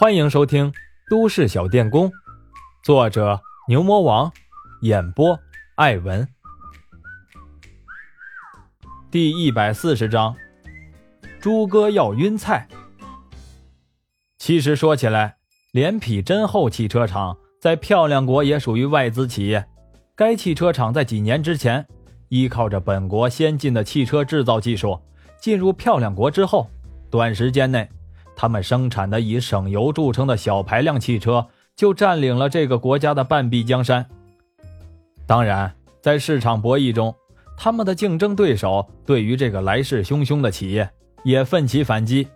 欢迎收听《都市小电工》，作者牛魔王，演播艾文。第一百四十章，猪哥要晕菜。其实说起来，连匹真厚汽车厂在漂亮国也属于外资企业。该汽车厂在几年之前，依靠着本国先进的汽车制造技术，进入漂亮国之后，短时间内，他们生产的以省油著称的小排量汽车就占领了这个国家的半壁江山。当然，在市场博弈中，他们的竞争对手对于这个来势汹汹的企业也奋起反击。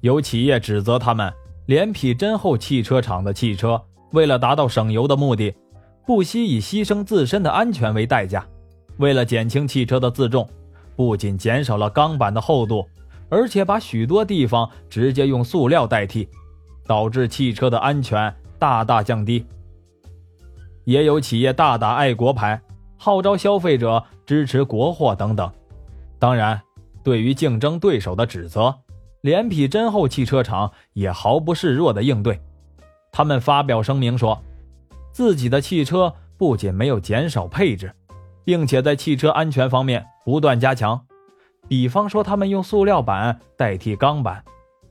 有企业指责他们，连匹真厚汽车厂的汽车为了达到省油的目的。不惜以牺牲自身的安全为代价，为了减轻汽车的自重，不仅减少了钢板的厚度，而且把许多地方直接用塑料代替，导致汽车的安全大大降低。也有企业大打爱国牌，号召消费者支持国货等等。当然，对于竞争对手的指责，连匹真厚汽车厂也毫不示弱的应对，他们发表声明说。自己的汽车不仅没有减少配置，并且在汽车安全方面不断加强。比方说，他们用塑料板代替钢板，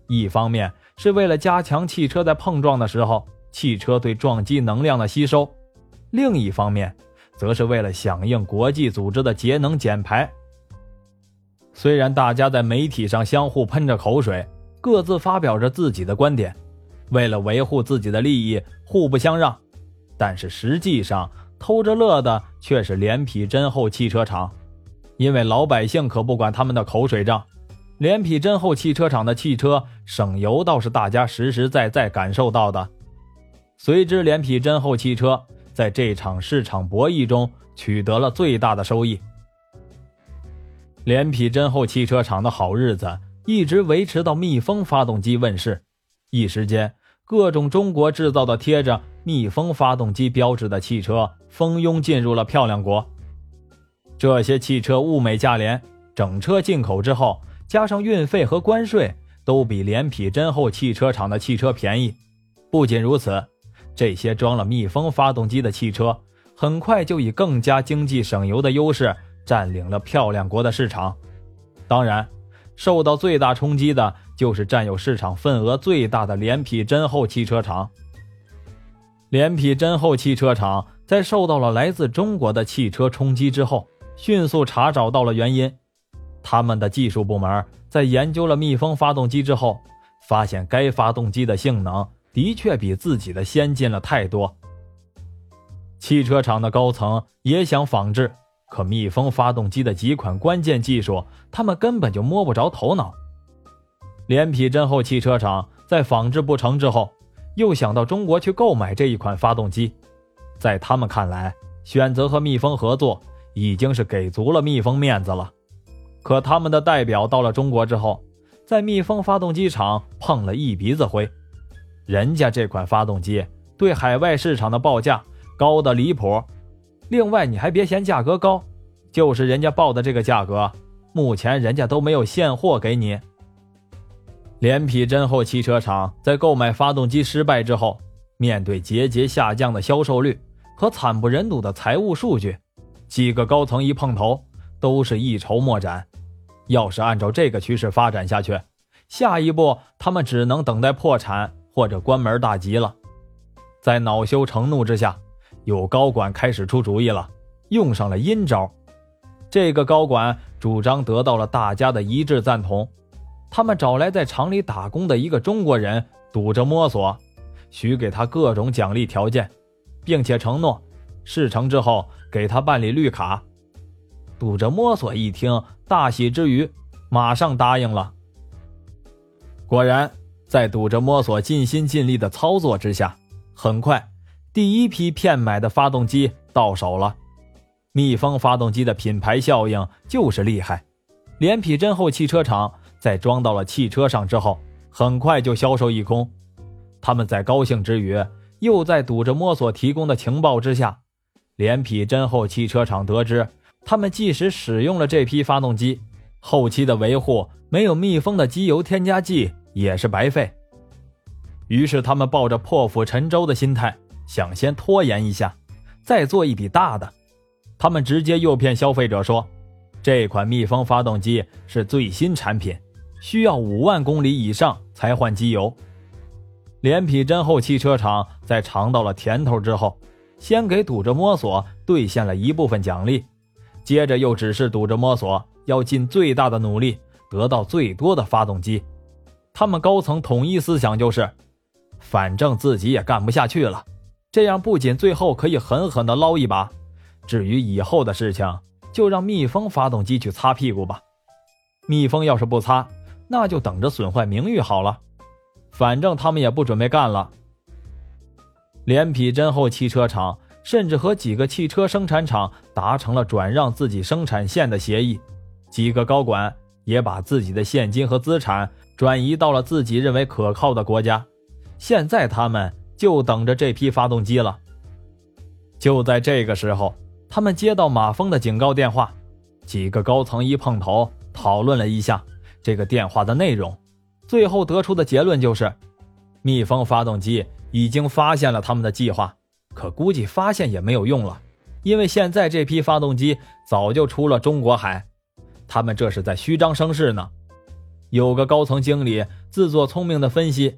一方面是为了加强汽车在碰撞的时候汽车对撞击能量的吸收，另一方面则是为了响应国际组织的节能减排。虽然大家在媒体上相互喷着口水，各自发表着自己的观点，为了维护自己的利益，互不相让。但是实际上，偷着乐的却是连皮真厚汽车厂，因为老百姓可不管他们的口水仗。连匹真厚汽车厂的汽车省油倒是大家实实在在感受到的。随之，连匹真厚汽车在这场市场博弈中取得了最大的收益。连匹真厚汽车厂的好日子一直维持到密封发动机问世，一时间，各种中国制造的贴着。密封发动机标志的汽车蜂拥进入了漂亮国。这些汽车物美价廉，整车进口之后，加上运费和关税，都比连匹真厚汽车厂的汽车便宜。不仅如此，这些装了密封发动机的汽车，很快就以更加经济省油的优势占领了漂亮国的市场。当然，受到最大冲击的就是占有市场份额最大的连匹真厚汽车厂。连匹真厚汽车厂在受到了来自中国的汽车冲击之后，迅速查找到了原因。他们的技术部门在研究了密封发动机之后，发现该发动机的性能的确比自己的先进了太多。汽车厂的高层也想仿制，可密封发动机的几款关键技术，他们根本就摸不着头脑。连皮真厚汽车厂在仿制不成之后。又想到中国去购买这一款发动机，在他们看来，选择和蜜蜂合作已经是给足了蜜蜂面子了。可他们的代表到了中国之后，在蜜蜂发动机厂碰了一鼻子灰，人家这款发动机对海外市场的报价高的离谱。另外，你还别嫌价格高，就是人家报的这个价格，目前人家都没有现货给你。连匹真厚汽车厂在购买发动机失败之后，面对节节下降的销售率和惨不忍睹的财务数据，几个高层一碰头，都是一筹莫展。要是按照这个趋势发展下去，下一步他们只能等待破产或者关门大吉了。在恼羞成怒之下，有高管开始出主意了，用上了阴招。这个高管主张得到了大家的一致赞同。他们找来在厂里打工的一个中国人，堵着摸索，许给他各种奖励条件，并且承诺事成之后给他办理绿卡。堵着摸索一听，大喜之余，马上答应了。果然，在堵着摸索尽心尽力的操作之下，很快，第一批骗买的发动机到手了。密封发动机的品牌效应就是厉害，连匹真厚汽车厂。在装到了汽车上之后，很快就销售一空。他们在高兴之余，又在堵着摸索提供的情报之下，连匹真厚汽车厂得知，他们即使使用了这批发动机，后期的维护没有密封的机油添加剂也是白费。于是他们抱着破釜沉舟的心态，想先拖延一下，再做一笔大的。他们直接诱骗消费者说，这款密封发动机是最新产品，需要五万公里以上才换机油。连皮真厚汽车厂在尝到了甜头之后，先给堵着摸索兑现了一部分奖励，接着又指示堵着摸索要尽最大的努力得到最多的发动机。他们高层统一思想就是。反正自己也干不下去了，这样不仅最后可以狠狠地捞一把，至于以后的事情，就让蜜蜂发动机去擦屁股吧。蜜蜂要是不擦，那就等着损坏名誉好了。反正他们也不准备干了。连皮真厚汽车厂甚至和几个汽车生产厂达成了转让自己生产线的协议，几个高管也把自己的现金和资产转移到了自己认为可靠的国家。现在他们就等着这批发动机了。就在这个时候，他们接到马峰的警告电话。几个高层一碰头，讨论了一下这个电话的内容，最后得出的结论就是：蜜蜂发动机已经发现了他们的计划，可估计发现也没有用了，因为现在这批发动机早就出了中国海。他们这是在虚张声势呢。有个高层经理自作聪明的分析。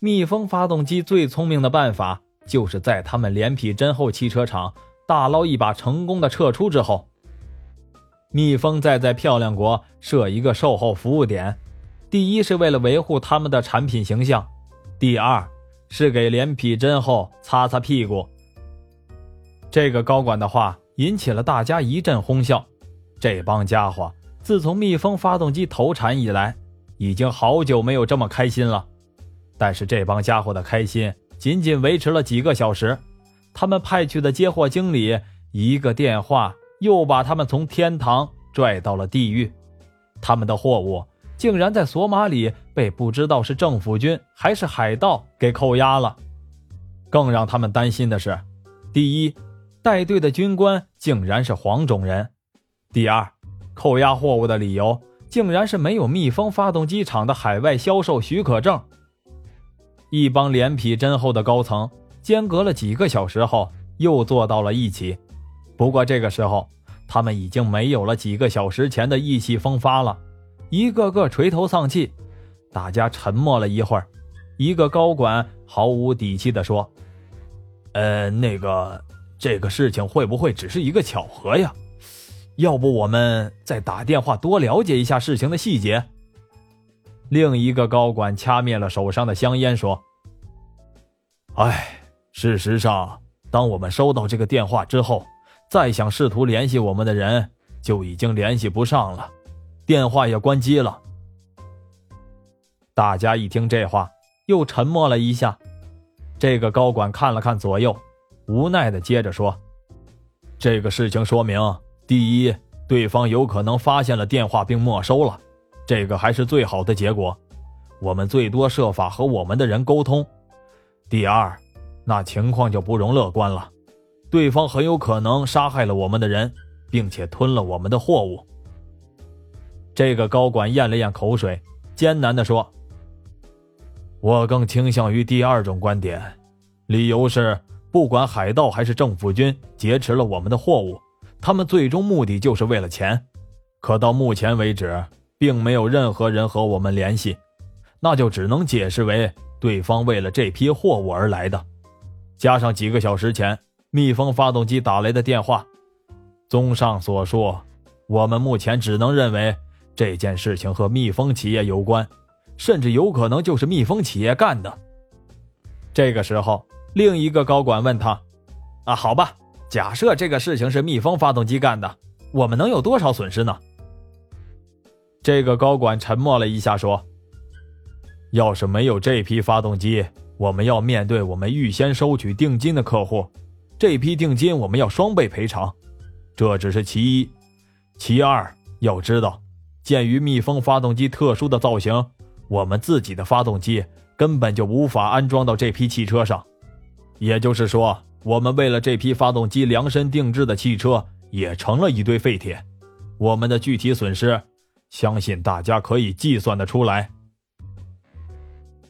蜜蜂发动机最聪明的办法，就是在他们连皮真厚汽车厂大捞一把成功的撤出之后，蜜蜂再在漂亮国设一个售后服务点。第一是为了维护他们的产品形象，第二是给连皮真厚擦擦屁股。这个高管的话引起了大家一阵哄笑。这帮家伙自从蜜蜂发动机投产以来，已经好久没有这么开心了。但是这帮家伙的开心仅仅维持了几个小时，他们派去的接货经理一个电话又把他们从天堂拽到了地狱，他们的货物竟然在索马里被不知道是政府军还是海盗给扣押了。更让他们担心的是，第一，带队的军官竟然是黄种人；第二，扣押货物的理由竟然是没有密封发动机厂的海外销售许可证。一帮脸皮真厚的高层，间隔了几个小时后又坐到了一起。不过这个时候，他们已经没有了几个小时前的意气风发了，一个个垂头丧气。大家沉默了一会儿，一个高管毫无底气地说：“呃，那个，这个事情会不会只是一个巧合呀？要不我们再打电话多了解一下事情的细节？”另一个高管掐灭了手上的香烟，说：“哎，事实上，当我们收到这个电话之后，再想试图联系我们的人就已经联系不上了，电话也关机了。”大家一听这话，又沉默了一下。这个高管看了看左右，无奈的接着说：“这个事情说明，第一，对方有可能发现了电话并没收了。”这个还是最好的结果，我们最多设法和我们的人沟通。第二，那情况就不容乐观了，对方很有可能杀害了我们的人，并且吞了我们的货物。这个高管咽了咽口水，艰难地说：“我更倾向于第二种观点，理由是，不管海盗还是政府军劫持了我们的货物，他们最终目的就是为了钱。可到目前为止。”并没有任何人和我们联系，那就只能解释为对方为了这批货物而来的，加上几个小时前密封发动机打来的电话。综上所述，我们目前只能认为这件事情和密封企业有关，甚至有可能就是密封企业干的。这个时候，另一个高管问他：“啊，好吧，假设这个事情是密封发动机干的，我们能有多少损失呢？”这个高管沉默了一下，说：“要是没有这批发动机，我们要面对我们预先收取定金的客户，这批定金我们要双倍赔偿。这只是其一，其二，要知道，鉴于密封发动机特殊的造型，我们自己的发动机根本就无法安装到这批汽车上。也就是说，我们为了这批发动机量身定制的汽车也成了一堆废铁。我们的具体损失。”相信大家可以计算得出来。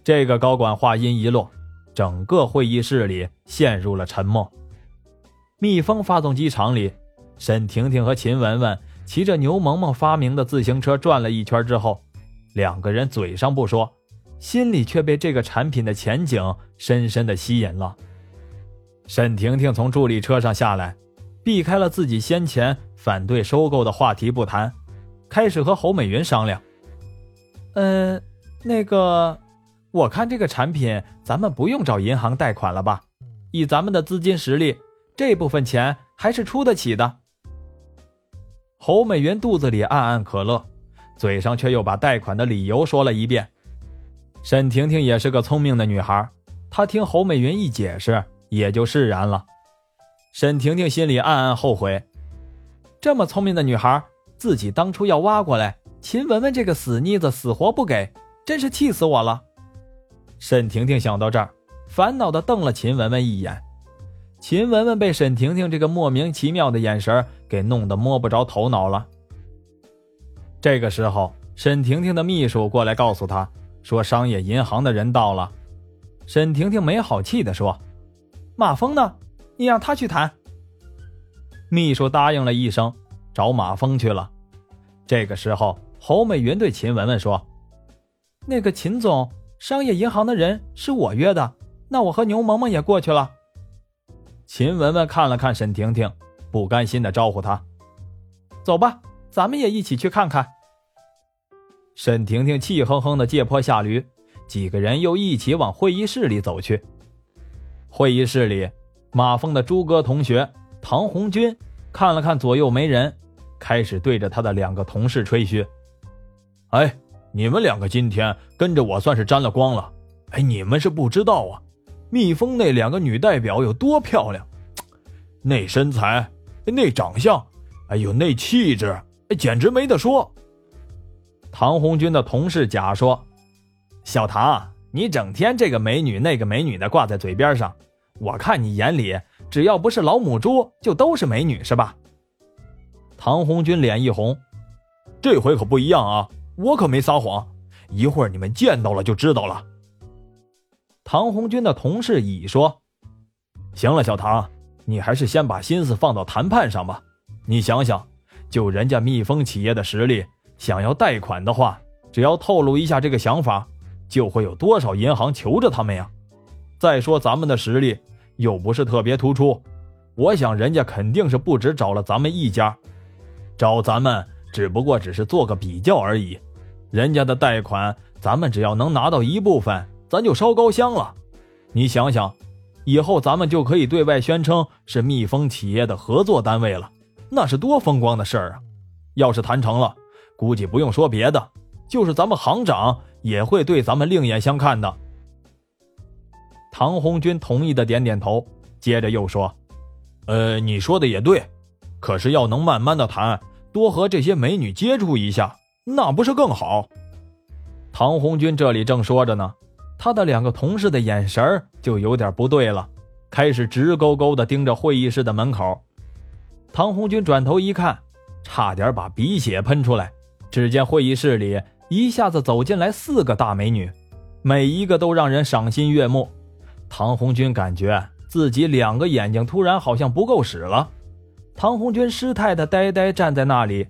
这个高管话音一落，整个会议室里陷入了沉默。密封发动机厂里，沈婷婷和秦雯雯骑着牛萌萌发明的自行车转了一圈之后，两个人嘴上不说，心里却被这个产品的前景深深的吸引了。沈婷婷从助力车上下来，避开了自己先前反对收购的话题不谈，开始和侯美云商量。嗯，那个，我看这个产品咱们不用找银行贷款了吧？以咱们的资金实力，这部分钱还是出得起的。侯美云肚子里暗暗可乐，嘴上却又把贷款的理由说了一遍。沈婷婷也是个聪明的女孩，她听侯美云一解释。也就释然了。沈婷婷心里暗暗后悔，这么聪明的女孩，自己当初要挖过来，秦雯雯这个死妮子死活不给，真是气死我了。沈婷婷想到这儿，烦恼的瞪了秦雯雯一眼。秦雯雯被沈婷婷这个莫名其妙的眼神给弄得摸不着头脑了。这个时候，沈婷婷的秘书过来告诉她，说商业银行的人到了。沈婷婷没好气的说。马峰呢？你让他去谈。秘书答应了一声，找马峰去了。这个时候，侯美云对秦雯雯说：“那个秦总，商业银行的人是我约的，那我和牛萌萌也过去了。”秦雯雯看了看沈婷婷，不甘心的招呼她：“走吧，咱们也一起去看看。”沈婷婷气哼哼的借坡下驴，几个人又一起往会议室里走去。会议室里，马峰的朱哥同学唐红军看了看左右没人，开始对着他的两个同事吹嘘：“哎，你们两个今天跟着我算是沾了光了。哎，你们是不知道啊，蜜蜂那两个女代表有多漂亮，那身材，那长相，哎呦，那气质，简直没得说。”唐红军的同事甲说：“小唐。”你整天这个美女那个美女的挂在嘴边上，我看你眼里只要不是老母猪，就都是美女是吧？唐红军脸一红，这回可不一样啊，我可没撒谎，一会儿你们见到了就知道了。唐红军的同事乙说：“行了，小唐，你还是先把心思放到谈判上吧。你想想，就人家蜜蜂企业的实力，想要贷款的话，只要透露一下这个想法。”就会有多少银行求着他们呀？再说咱们的实力又不是特别突出，我想人家肯定是不止找了咱们一家，找咱们只不过只是做个比较而已。人家的贷款，咱们只要能拿到一部分，咱就烧高香了。你想想，以后咱们就可以对外宣称是蜜蜂企业的合作单位了，那是多风光的事儿啊！要是谈成了，估计不用说别的，就是咱们行长。也会对咱们另眼相看的。唐红军同意的点点头，接着又说：“呃，你说的也对，可是要能慢慢的谈，多和这些美女接触一下，那不是更好？”唐红军这里正说着呢，他的两个同事的眼神就有点不对了，开始直勾勾的盯着会议室的门口。唐红军转头一看，差点把鼻血喷出来。只见会议室里。一下子走进来四个大美女，每一个都让人赏心悦目。唐红军感觉自己两个眼睛突然好像不够使了。唐红军失态的呆呆站在那里，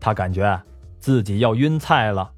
他感觉自己要晕菜了。